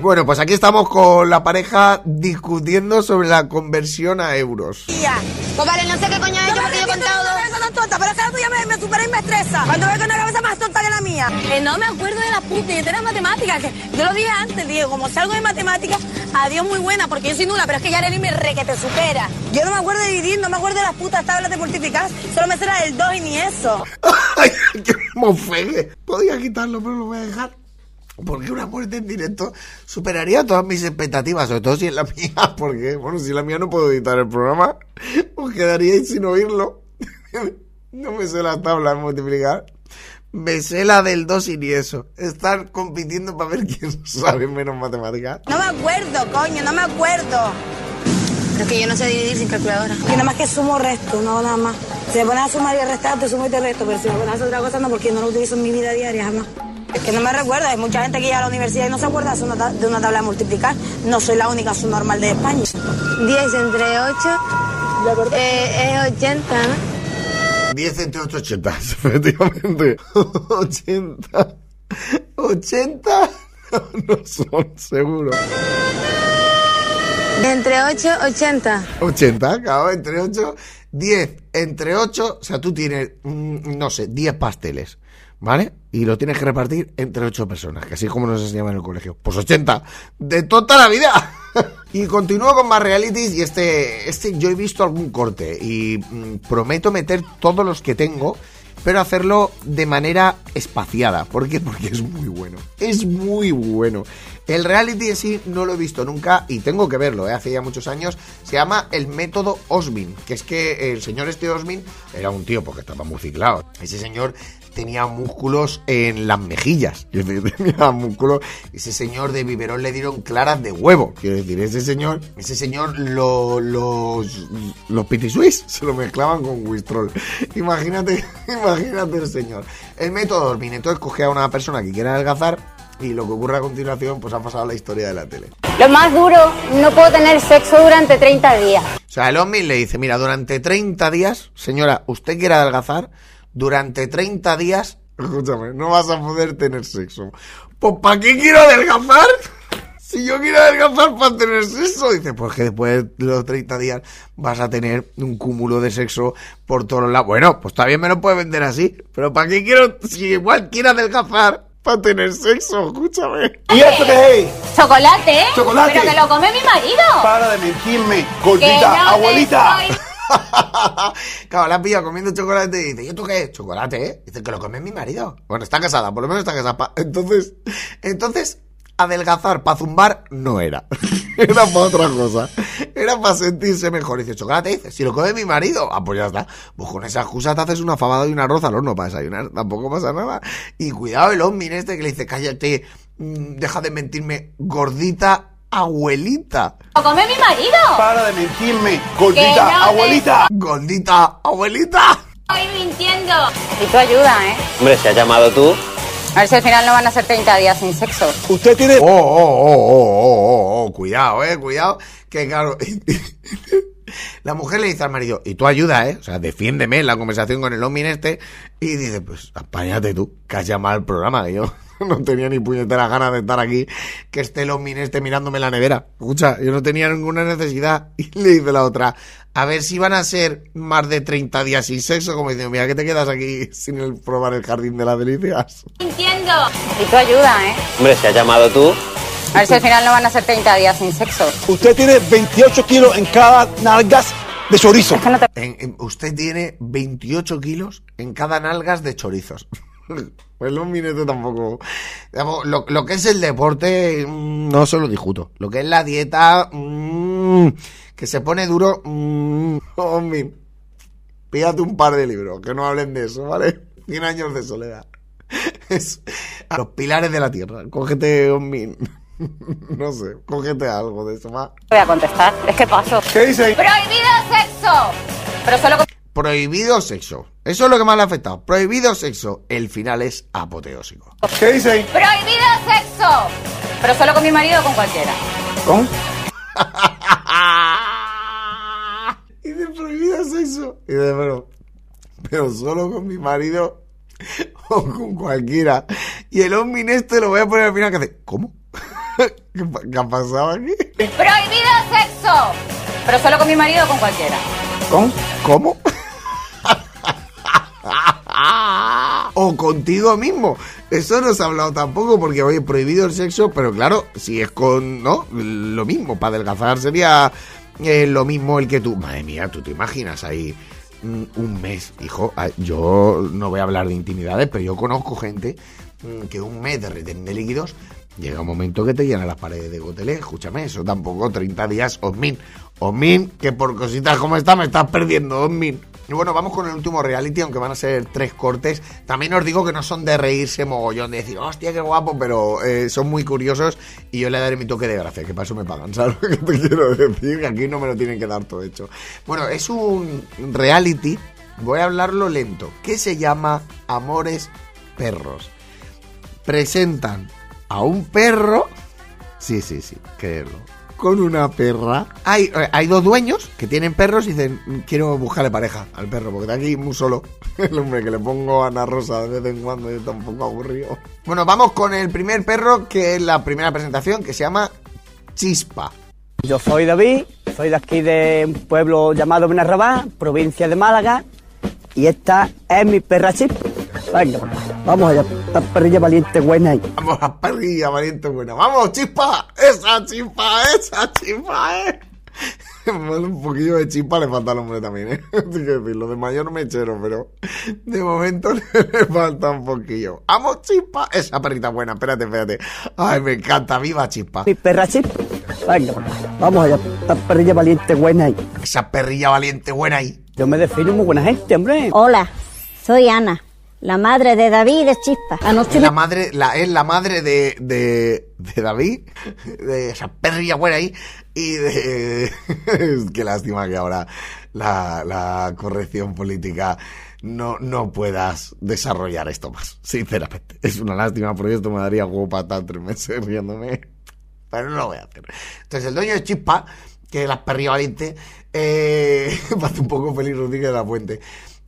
Speaker 1: Bueno, pues aquí estamos con la pareja discutiendo sobre la conversión a euros.
Speaker 12: Pues vale, no sé qué coño ha contado dos.
Speaker 6: tan tonta, pero la me, me supera y me estresa. Cuando veo que una cabeza más tonta que la mía. Que no me acuerdo de las puñeteras de matemáticas. Que yo lo dije antes, Diego, como salgo de matemáticas, adiós muy buena, porque yo soy nula, pero es que Yareli me re que te supera. Yo no me acuerdo de dividir, no me acuerdo de las putas tablas de multiplicar, solo me sé la del 2 y ni eso.
Speaker 1: ¡Ay, qué mofegue! Podía quitarlo, pero lo voy a dejar. Porque una muerte en directo superaría todas mis expectativas, sobre todo si es la mía, porque, bueno, si es la mía no puedo editar el programa, os quedaríais sin oírlo. No me sé la tabla de multiplicar. Me sé la del 2 y ni eso. Están compitiendo para ver quién sabe menos matemáticas.
Speaker 12: No me acuerdo, coño, no me acuerdo. Pero es que yo no sé dividir sin calculadora.
Speaker 6: Que nada más que sumo resto, no nada más. Si me pones a sumar y a restar, te sumo y te resto, pero si me pones a hacer otra cosa, no, porque no lo utilizo en mi vida diaria jamás. Es que no me recuerda, hay mucha gente que llega a la universidad y no se acuerda de una, de una tabla de multiplicar. No soy la única subnormal de España.
Speaker 12: 10 entre 8 eh, es 80, ¿no?
Speaker 1: 10 entre 8, 80, efectivamente. 80. 80 no son, seguro.
Speaker 12: Entre 8, 80.
Speaker 1: 80, claro, entre 8, 10, entre 8, o sea, tú tienes, mm, no sé, 10 pasteles, ¿vale? Y lo tienes que repartir entre 8 personas, que así es como nos enseñaban en el colegio. Pues 80, de toda la vida. y continúo con más realities y este, este yo he visto algún corte y mm, prometo meter todos los que tengo. Pero hacerlo de manera espaciada. ¿Por qué? Porque es muy bueno. Es muy bueno. El reality en sí no lo he visto nunca y tengo que verlo, ¿eh? hace ya muchos años. Se llama el método Osmin, que es que el señor este Osmin era un tío porque estaba muy ciclado. Ese señor tenía músculos en las mejillas. Es decir, tenía músculos. Ese señor de biberón le dieron claras de huevo. Quiero decir, ese señor, ese señor lo- los, los pitisuis se lo mezclaban con Wistrol. Imagínate, imagínate el señor. El método Osmin, entonces coge a una persona que quiera adelgazar y lo que ocurre a continuación, pues ha pasado a la historia de la tele.
Speaker 4: Lo más duro, no puedo tener sexo durante 30 días.
Speaker 1: O sea, el Osmin le dice, mira, durante 30 días, señora, usted quiere adelgazar, durante 30 días, escúchame, no vas a poder tener sexo. Pues ¿para qué quiero adelgazar? Si yo quiero adelgazar para tener sexo, dice, pues que después de los 30 días vas a tener un cúmulo de sexo por todos lados. Bueno, pues también me lo puede vender así, pero ¿para qué quiero, si igual quiero adelgazar para tener sexo? Escúchame.
Speaker 2: ¿Y esto qué es?
Speaker 4: Chocolate, ¿eh?
Speaker 2: Chocolate.
Speaker 4: Pero que lo come mi marido.
Speaker 2: Para de mentirme, gordita, abuelita.
Speaker 1: claro, la pilla comiendo chocolate y dice, ¿y esto qué? Chocolate, ¿eh? Dice que lo come mi marido. Bueno, está casada, por lo menos está casada. Entonces, entonces, adelgazar para zumbar no era. era para otra cosa. Era para sentirse mejor. Dice, chocolate, dice, si lo come mi marido, ah, pues ya está. Pues con esa excusa te haces una fabada y un arroz al horno para desayunar. Tampoco pasa nada. Y cuidado el hombre este que le dice, cállate, mm, deja de mentirme, gordita abuelita.
Speaker 4: Lo come mi marido.
Speaker 2: Para de mentirme,
Speaker 4: no
Speaker 2: gordita,
Speaker 4: te-
Speaker 2: abuelita.
Speaker 1: Gordita abuelita.
Speaker 4: Estoy mintiendo. Y tu ayuda, ¿eh?
Speaker 13: Hombre, si has llamado tú.
Speaker 4: A ver si al final no van a ser 30 días sin sexo.
Speaker 2: Usted tiene...
Speaker 1: Oh, oh, oh, oh, oh, oh, cuidado, eh, cuidado, que claro, la mujer le dice al marido, y tú ayuda, eh, o sea, defiéndeme en la conversación con el hombre este, y dice, pues, apáñate tú, que has llamado al programa, que yo no tenía ni puñeteras ganas de estar aquí, que esté el hombre este mirándome la nevera, escucha, yo no tenía ninguna necesidad, y le dice la otra, a ver si van a ser más de 30 días sin sexo, como diciendo, mira, que te quedas aquí sin el probar el jardín de las delicias.
Speaker 4: Mintiendo. Y tu ayuda, ¿eh?
Speaker 13: Hombre, si has llamado tú.
Speaker 4: A ver si al final no van a ser 30 días sin sexo.
Speaker 2: Usted tiene 28 kilos en cada nalgas de chorizo.
Speaker 1: En- en- usted tiene 28 kilos en cada nalgas de chorizos. El Osmin este tampoco. Lo, lo que es el deporte, mm, no se lo discuto. Lo que es la dieta, mm, que se pone duro, mm, Osmin. Pídate un par de libros, que no hablen de eso, ¿vale? 100 años de soledad. Es a los pilares de la tierra. Cógete Osmin. No sé, cógete algo de eso más.
Speaker 14: Voy a contestar. Es que paso.
Speaker 1: ¿Qué dice?
Speaker 14: ¡Prohibido sexo! Pero solo con...
Speaker 1: Prohibido sexo. Eso es lo que más le ha afectado. Prohibido sexo. El final es apoteósico.
Speaker 2: ¿Qué dice ahí?
Speaker 14: ¡Prohibido sexo! Pero solo con mi marido o con cualquiera.
Speaker 2: ¿Con?
Speaker 1: Y de prohibido sexo. Y de pero, pero solo con mi marido o con cualquiera. Y el Omnin este lo voy a poner al final que hace. ¿Cómo? ¿Qué, ha pasado aquí?
Speaker 14: ¡Prohibido sexo! Pero solo con mi marido o con cualquiera.
Speaker 2: ¿Con?
Speaker 1: ¿Cómo? o contigo mismo. Eso no se ha hablado tampoco porque, oye, prohibido el sexo, pero claro, si es con, ¿no? Lo mismo, para adelgazar sería eh, lo mismo el que tú. Madre mía, tú te imaginas ahí mm, un mes, hijo. Ah, Yo no voy a hablar de intimidades, pero yo conozco gente mm, que un mes de retén de líquidos llega un momento que te llena las paredes de gotelé. Escúchame, eso tampoco, 30 días, Osmin. Osmin, que por cositas como esta me estás perdiendo, Osmin. Y bueno, vamos con el último reality, aunque van a ser tres cortes. También os digo que no son de reírse mogollón, de decir, hostia, qué guapo, pero eh, son muy curiosos y yo le daré mi toque de gracia, que para eso me pagan, ¿sabes lo que te quiero decir? Que aquí no me lo tienen que dar todo hecho. Bueno, es un reality, voy a hablarlo lento, que se llama Amores Perros. Presentan a un perro, sí, sí, sí, creerlo, con una perra. Hay, hay dos dueños que tienen perros y dicen, quiero buscarle pareja al perro, porque está aquí muy solo. El hombre que le pongo a Ana Rosa de vez en cuando y está un poco aburrido. Bueno, vamos con el primer perro, que es la primera presentación, que se llama Chispa.
Speaker 15: Yo soy David, soy de aquí de un pueblo llamado Benarrabá, provincia de Málaga, y esta es mi perra Chip. Venga, vamos allá, esta perrilla valiente buena ahí.
Speaker 1: Vamos a perrilla valiente buena. ¡Vamos, chispa! ¡Esa chispa! ¡Esa chispa, eh! Bueno, un poquillo de chispa le falta al hombre también, ¿eh? Tengo que decirlo, de mayor mechero, pero de momento le falta un poquillo. ¡Vamos, chispa! Esa perrita buena, espérate, espérate. ¡Ay, me encanta! ¡Viva chispa!
Speaker 15: Mi perra Chip. Venga, vamos allá, esta perrilla valiente buena ahí.
Speaker 1: Esa perrilla valiente buena ahí.
Speaker 15: Yo me defino muy buena gente, hombre.
Speaker 16: Hola, soy Ana, la madre de David de Chispa. Anoche
Speaker 1: Es la madre, la, es la madre de, de, de David, de esa perrilla buena ahí, y de... Qué lástima que ahora la, la corrección política no, no puedas desarrollar esto más, sinceramente. Es una lástima porque esto me daría juego para estar tres meses riéndome, pero no lo voy a hacer. Entonces el dueño de Chispa, que es la perrilla valiente, eh, un poco feliz Rodríguez de la Fuente,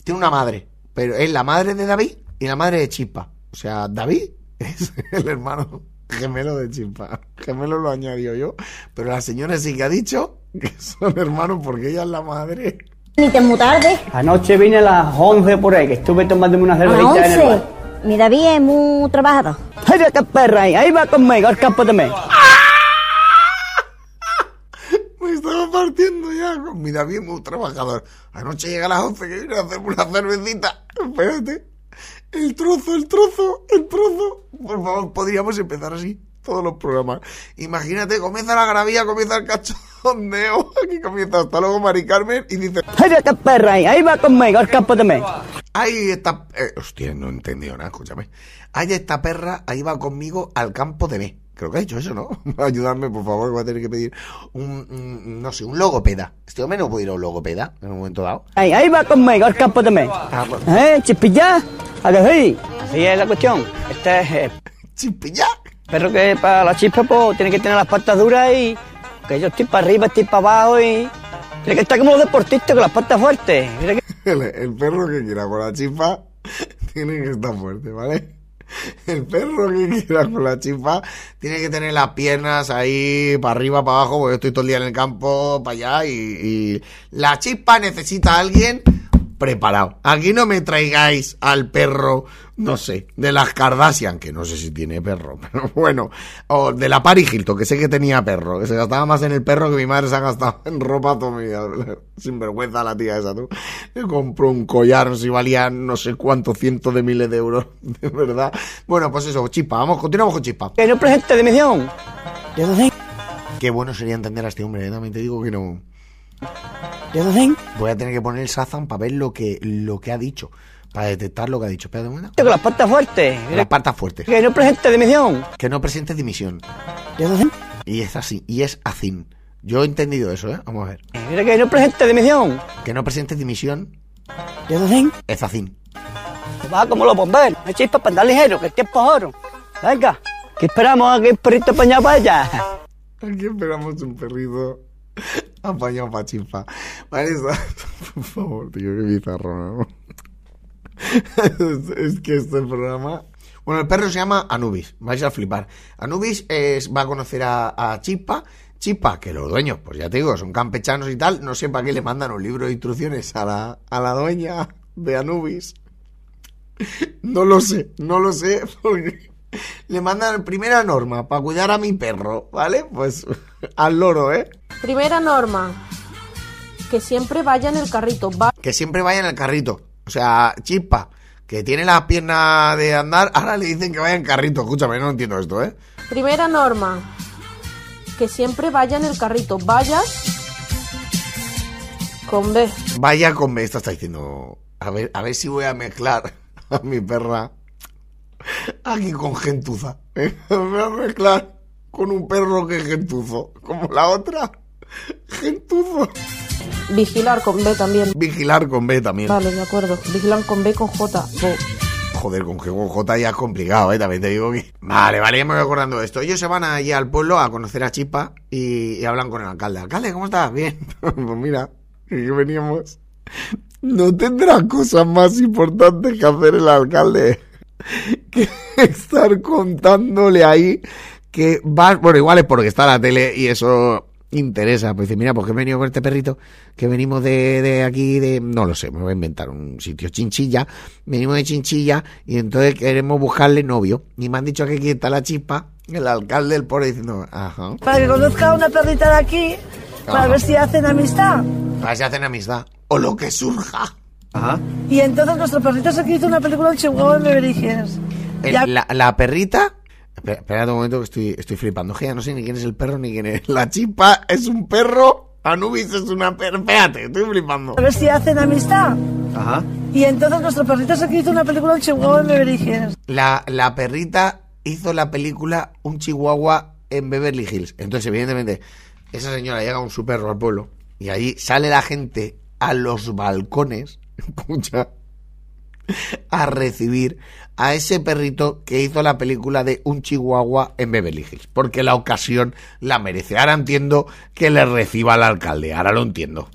Speaker 1: tiene una madre, pero es la madre de David y la madre de Chispa. O sea, David es el hermano gemelo de Chispa. Gemelo lo añadió yo, pero la señora sí que ha dicho que son hermanos porque ella es la madre.
Speaker 16: Ni te muy tarde.
Speaker 15: Anoche vine a las 11 por ahí, que estuve tomándome una cervecita en el
Speaker 16: 11.
Speaker 15: bar.
Speaker 16: Mi David es muy trabajador.
Speaker 15: ¡Ay, esta perra ahí! Ahí va conmigo, al campo de mes.
Speaker 1: Me estaba partiendo ya con mi David muy trabajador. Anoche llega a las 11 que viene a hacerme una cervecita. Espérate. El trozo, el trozo, el trozo. Por favor, podríamos empezar así todos los programas. Imagínate, comienza la gravía, comienza el cachondeo. Aquí comienza hasta luego Mari Carmen y dice...
Speaker 15: ¡Ay, esta perra ahí! Ahí va conmigo, al campo de mes.
Speaker 1: Ahí está... eh, hostia, no he entendido nada, escúchame. Ahí esta perra, ahí va conmigo al campo de B. Creo que ha dicho eso, ¿no? Ayudarme, por favor, que voy a tener que pedir un, un- no sé, un logopeda. Este hombre no puede ir a un logopeda en un momento dado.
Speaker 15: Ahí, ahí va conmigo, al campo de mes.
Speaker 1: Ah, bueno.
Speaker 15: ¿Eh, chispilla? ¿A? Así es la cuestión. Este es... eh,
Speaker 1: ¿Chispilla?
Speaker 15: Perro que para la chispa, pues, tiene que tener las patas duras y... Que yo estoy para arriba, estoy para abajo y... Tiene que estar como los deportistas con las patas fuertes. Mira que-
Speaker 1: El, el perro que quiera con la chispa tiene que estar fuerte, ¿vale? El perro que quiera con la chispa tiene que tener las piernas ahí para arriba, para abajo, porque estoy todo el día en el campo, para allá, y, y la chispa necesita a alguien preparado. Aquí no me traigáis al perro, no sé, de las Kardashian, que no sé si tiene perro, pero bueno, o de la Paris Hilton, que sé que tenía perro, que se gastaba más en el perro que mi madre se ha gastado en ropa toda mi vida. Sin vergüenza la tía esa, tú. Le compró un collar, no sé si valía no sé cuántos cientos de miles de euros, de verdad. Bueno, pues eso, chispa, vamos, continuamos con chispa.
Speaker 15: Que no presente dimisión.
Speaker 1: Qué bueno sería entender a este hombre, ¿eh? también te digo que no. Voy a tener que poner el Sazam para ver lo que, lo que ha dicho. Para detectar lo que ha dicho. Espérate un momento.
Speaker 15: Con las patas fuertes.
Speaker 1: Las patas fuertes.
Speaker 15: Que no presente dimisión.
Speaker 1: Que no presente dimisión. Y es así. Y es así. Yo he entendido eso, ¿eh? Vamos a ver.
Speaker 15: Mira que no presente dimisión.
Speaker 1: Que no presente dimisión. Es así.
Speaker 15: Va como los bomberos. No chispa para andar ligero, que el tiempo es oro. Venga. ¿Qué esperamos a que el perrito apañado vaya?
Speaker 1: Aquí esperamos un perrito apañado para chispa. Marisa, por favor, tío, qué bizarro, ¿no? es, que este programa... Bueno, el perro se llama Anubis, vais a flipar. Anubis va a conocer a, a Chispa. Chispa, que los dueños, pues ya te digo, son campechanos y tal. No sé para qué le mandan un libro de instrucciones a la, a la dueña de Anubis. No lo sé, no lo sé, le mandan primera norma para cuidar a mi perro, ¿vale? Pues al loro, ¿eh?
Speaker 17: Primera norma. Que siempre vaya en el carrito. Va
Speaker 1: Que siempre vaya en el carrito. O sea, Chispa, que tiene las piernas de andar, ahora le dicen que vaya en carrito. Escúchame, no entiendo esto, ¿eh?
Speaker 17: Primera norma. Que siempre vaya en el carrito. Vaya con B.
Speaker 1: Vaya con esto está diciendo. A ver, a ver si voy a mezclar a mi perra aquí con gentuza. ¿eh? Me voy a mezclar con un perro que es gentuzo. Como la otra. Gentuzo.
Speaker 17: Vigilar con B también.
Speaker 1: Vigilar con B también.
Speaker 17: Vale, de acuerdo. Vigilar con B con J. Bo.
Speaker 1: Joder, con G con J ya es complicado, ¿eh? También te digo que... Vale, vale, ya me voy acordando de esto. Ellos se van allí al pueblo a conocer a Chispa y, y hablan con el alcalde. Alcalde, ¿cómo estás? Bien. pues mira, que veníamos... No tendrá cosas más importantes que hacer el alcalde que estar contándole ahí que vas... Bueno, igual es porque está la tele y eso interesa. Pues dice, mira, pues que he venido con este perrito, que venimos de, de aquí, de... No lo sé, me voy a inventar un sitio, Chinchilla. Venimos de Chinchilla y entonces queremos buscarle novio. Y me han dicho que aquí está la chispa, el alcalde del pobre diciendo, ajá.
Speaker 6: Para que conozca a una perrita de aquí, para
Speaker 1: Ajá.
Speaker 6: ver si hacen amistad.
Speaker 1: A ver si hacen amistad. O lo que surja. Ajá.
Speaker 6: Y entonces nuestro perrito se hizo una película en Chihuahua en Beverly Hills. Ya-
Speaker 1: la, la perrita. Espera, espera un momento que estoy, estoy flipando. Ya no sé ni quién es el perro ni quién es. La chispa es un perro. Anubis es una perra. Espérate, estoy flipando.
Speaker 6: A ver si hacen amistad.
Speaker 1: Ajá.
Speaker 6: Y entonces nuestro perrito se hizo una película en Chihuahua en Beverly Hills.
Speaker 1: La, la perrita hizo la película Un Chihuahua en Beverly Hills. Entonces, evidentemente, esa señora llega con su perro al pueblo y ahí sale la gente a los balcones, escucha, a recibir a ese perrito que hizo la película de Un Chihuahua en Beverly Hills. Porque la ocasión la merece. Ahora entiendo que le reciba al alcalde. Ahora lo entiendo.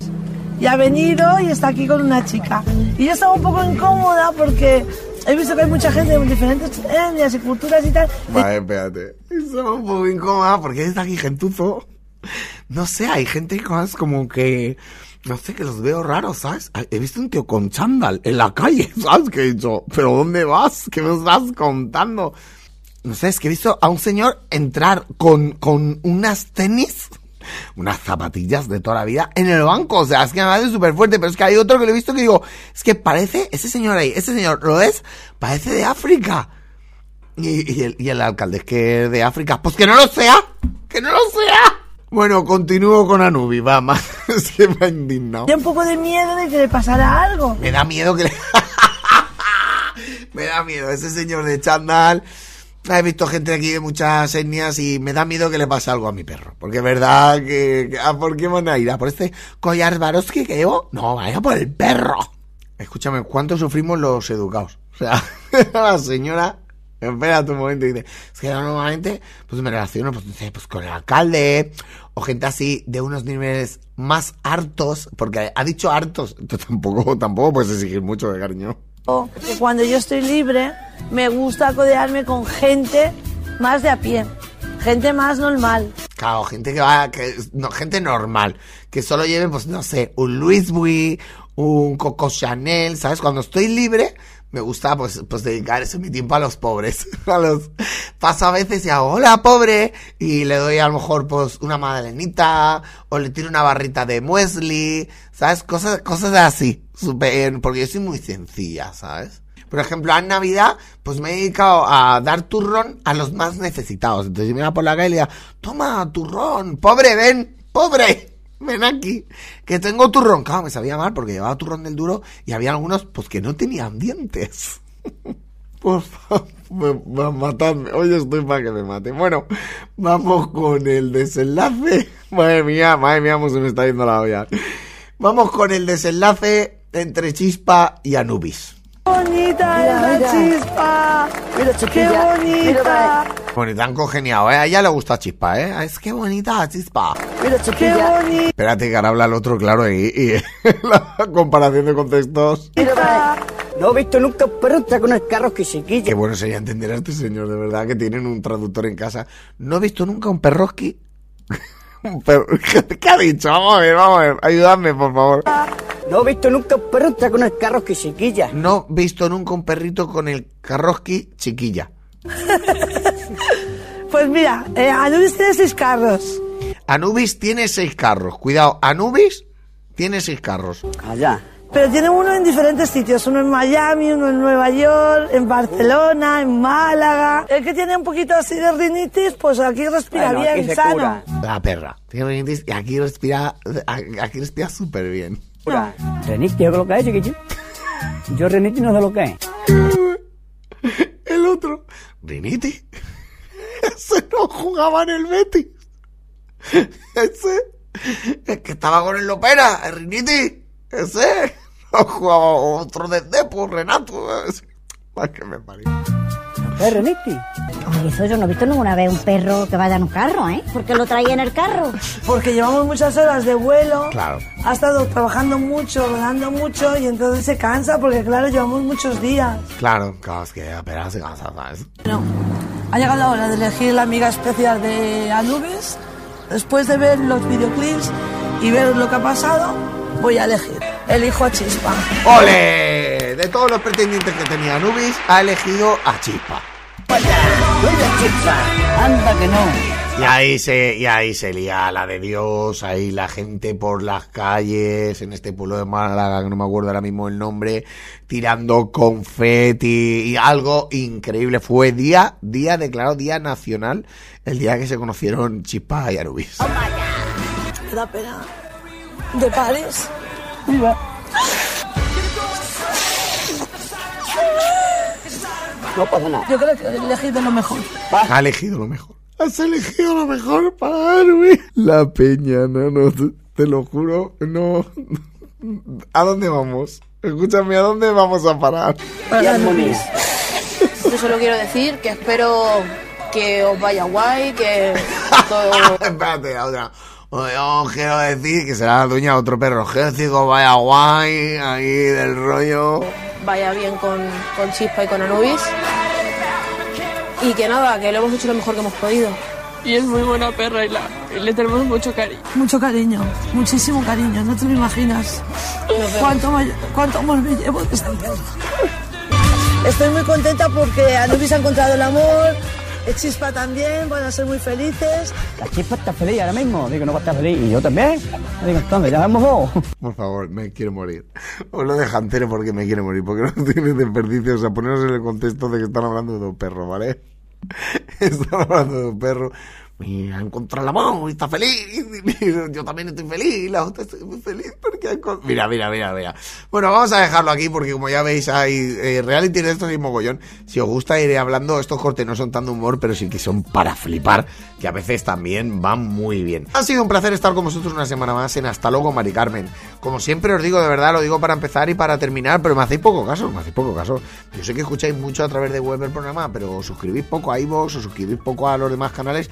Speaker 6: Y ha venido y está aquí con una chica. Y yo estaba un poco incómoda porque he visto que hay mucha gente de diferentes etnias y culturas y tal.
Speaker 1: Vale, espérate. Estaba un poco incómoda porque está aquí gentuzo. No sé, hay gente que es como que... No sé, que los veo raros, ¿sabes? He visto un tío con chándal en la calle, ¿sabes? Que he dicho, ¿pero dónde vas? ¿Qué me estás contando? No sé, es que he visto a un señor entrar con, con unas tenis, unas zapatillas de toda la vida en el banco. O sea, es que me parece súper fuerte, pero es que hay otro que lo he visto que digo, es que parece, ese señor ahí, ese señor, ¿lo es? Parece de África. Y, y el, y el alcalde es que de África. Pues que no lo sea. Que no lo sea. Bueno, continúo con Anubi, va, más. Que me ha indignado.
Speaker 6: Tenía un poco de miedo de que le pasara algo.
Speaker 1: Me da miedo que le... me da miedo ese señor de chandal. He visto gente aquí de muchas etnias y me da miedo que le pase algo a mi perro. Porque es verdad que... que- ¿A por qué van a ir? ¿A por este collar Swarovski que llevo? No, vaya por el perro. Escúchame, ¿cuánto sufrimos los educados? O sea, la señora... Espérate un momento y dice, es que normalmente pues me relaciono pues, pues con el alcalde o gente así de unos niveles más hartos, porque ha dicho hartos, tú tampoco, tampoco puedes exigir mucho de cariño.
Speaker 6: Cuando yo estoy libre, me gusta codearme con gente más de a pie. Gente más normal.
Speaker 1: Claro, gente que va, que, no, gente normal, que solo lleve, pues no sé, un Louis Vuitton, un Coco Chanel, ¿sabes? Cuando estoy libre, me gusta pues, pues dedicar ese mi tiempo a los pobres. A los paso a veces y hago hola pobre y le doy a lo mejor pues una magdalenita o le tiro una barrita de muesli, ¿sabes? Cosas, cosas así, súper, porque yo soy muy sencilla, ¿sabes? Por ejemplo, en Navidad, pues me he dedicado a dar turrón a los más necesitados. Entonces yo me iba por la calle y le toma turrón, pobre, ven, pobre. Ven aquí, que tengo turrón. Claro, me sabía mal porque llevaba turrón del duro y había algunos pues que no tenían dientes. Por favor, me, me matadme. Hoy estoy para que me maten. Bueno, vamos con el desenlace. Madre mía, madre mía, se me está yendo la olla. Vamos con el desenlace entre Chispa y Anubis.
Speaker 18: Bonita es la chispa!
Speaker 15: Mira,
Speaker 18: ¡Qué bonita!
Speaker 1: Bonita, han congeniado, ¿eh? A ella le gusta Chispa, ¿eh? Es que bonita Chispa.
Speaker 15: Mira,
Speaker 18: ¡Qué bonita!
Speaker 1: Espérate que ahora habla el otro, claro, y, y la comparación de contextos.
Speaker 15: No he visto nunca un perro con el carro que chiquilla.
Speaker 1: Qué bueno sería entender a este señor, de verdad, que tienen un traductor en casa. No he visto nunca un perroski. un perro... ¿Qué ha dicho? Vamos a ver, vamos a ver. Ayúdame, por favor.
Speaker 15: No he visto nunca un perro entrar con el carro que chiquilla.
Speaker 1: No he visto nunca un perrito con el carroski chiquilla.
Speaker 18: Pues mira, eh, Anubis tiene seis carros.
Speaker 1: Anubis tiene seis carros. Cuidado, Anubis tiene seis carros.
Speaker 15: Allá.
Speaker 18: Pero tiene uno en diferentes sitios. Uno en Miami, uno en Nueva York, en Barcelona, en Málaga. El que tiene un poquito así de rinitis, pues aquí respira
Speaker 15: Bueno,
Speaker 18: bien,
Speaker 15: aquí
Speaker 18: sano.
Speaker 15: cura.
Speaker 1: La perra. Tiene rinitis y aquí respira, aquí respira súper bien.
Speaker 15: Cura. Reniti, ¿es lo que es, chiquillo? Yo Reniti no sé lo que es.
Speaker 1: El otro, Riniti. Ese no jugaba en el Betis. Ese, el que estaba con el Lopera, el Riniti. Ese, no jugaba otro de Depo, Renato. Ay, que me parió.
Speaker 15: ¿Es Reniti?
Speaker 16: Oye, eso yo no he visto ninguna vez un perro que vaya en un carro, ¿eh? ¿Por qué lo traía en el carro?
Speaker 18: Porque llevamos muchas horas de vuelo.
Speaker 1: Claro.
Speaker 18: Ha estado trabajando mucho, rodando mucho y entonces se cansa porque, claro, llevamos muchos días.
Speaker 1: Claro, claro, es que apenas se cansa, ¿sabes?
Speaker 18: Bueno, ha llegado la hora de elegir la amiga especial de Anubis. Después de ver los videoclips y ver lo que ha pasado, voy a elegir. Elijo a Chispa.
Speaker 1: ¡Ole! De todos los pretendientes que tenía Anubis, ha elegido a Chispa.
Speaker 15: Anda que no.
Speaker 1: Y ahí se, y ahí se lía la de Dios, ahí la gente por las calles, en este pueblo de Málaga, que no me acuerdo ahora mismo el nombre, tirando confeti y algo increíble. Fue día, día declarado día nacional, el día que se conocieron Chispa y Anubis.
Speaker 18: Me da pena. De pares.
Speaker 15: No pasa nada.
Speaker 18: Yo creo que he elegido lo mejor.
Speaker 1: Ha elegido lo mejor. Has elegido lo mejor para Anubis. La peña, no, no, te, te lo juro, no. ¿A dónde vamos? Escúchame, ¿a dónde vamos a parar?
Speaker 17: Para. Yo solo quiero decir que espero que os vaya guay, que todo
Speaker 1: Espérate, otra. Yo quiero decir que será la dueña de otro perro. Que vaya guay ahí del rollo.
Speaker 17: vaya bien con, con Chispa y con Anubis. Y que nada, que lo hemos hecho lo mejor que hemos podido.
Speaker 8: Y es muy buena perra y, la, y le tenemos mucho cariño.
Speaker 18: Mucho cariño, muchísimo cariño, no te lo imaginas. ¿Cuánto, cuánto amor me llevo de esta perra? Estoy muy contenta porque Anubis ha encontrado el amor, Chispa también, van a ser muy felices.
Speaker 15: La chispa está feliz ahora mismo. Digo, no va a estar feliz. Y yo también. Digo, entonces, ya vemos dos.
Speaker 1: Por favor, me quiero morir. Os lo dejo entero porque me quiero morir, porque no tiene desperdicio. O sea, poneros en el contexto de que están hablando de un perro, ¿vale? Están hablando de un perro. Mira, encontró el amor y está feliz. Y Yo también estoy feliz. La otra estoy muy feliz porque ha Mira, mira, mira, mira. Bueno, vamos a dejarlo aquí porque como ya veis hay eh, reality de estos y mogollón. Si os gusta iré hablando, estos cortes no son tan de humor, pero sí que son para flipar, que a veces también van muy bien. Ha sido un placer estar con vosotros una semana más en Hasta luego, Mari Carmen. Como siempre os digo, de verdad, lo digo para empezar y para terminar, pero me hacéis poco caso, me hacéis poco caso. Yo sé que escucháis mucho a través de web el programa, pero os suscribís poco a iVoox, os suscribís poco a los demás canales.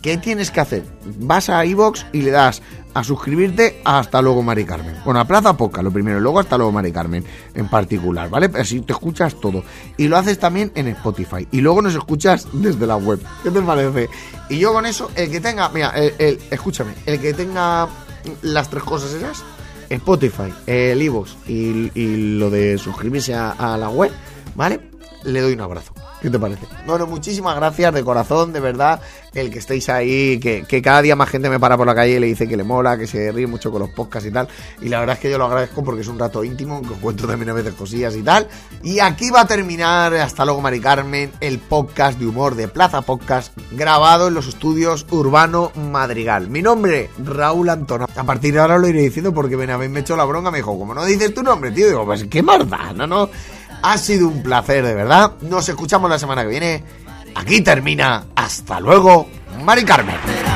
Speaker 1: ¿Qué tienes que hacer? Vas a iVoox y le das a suscribirte a Hasta luego, Mari Carmen. Bueno, a Plaza Poca, lo primero, luego Hasta luego, Mari Carmen, en particular, ¿vale? Así te escuchas todo. Y lo haces también en Spotify. Y luego nos escuchas desde la web. ¿Qué te parece? Y yo con eso, el que tenga, mira, el, el- escúchame, el que tenga las tres cosas esas, Spotify, el iVoox y, lo de suscribirse a la web, ¿vale? Le doy un abrazo. ¿Qué te parece? Bueno, muchísimas gracias de corazón, de verdad, el que estéis ahí, que, cada día más gente me para por la calle y le dice que le mola, que se ríe mucho con los podcasts y tal. Y la verdad es que yo lo agradezco porque es un rato íntimo, que os cuento también a veces cosillas y tal. Y aquí va a terminar, hasta luego Mari Carmen, el podcast de humor de Plaza Podcast, grabado en los estudios Urbano Madrigal. Mi nombre, Raúl Antona. A partir de ahora lo iré diciendo porque Benavén me echó la bronca, me dijo, como no dices tu nombre, tío, digo, pues qué maldad, no, no. Ha sido un placer, de verdad. Nos escuchamos la semana que viene. Aquí termina. Hasta luego, Mari Carmen.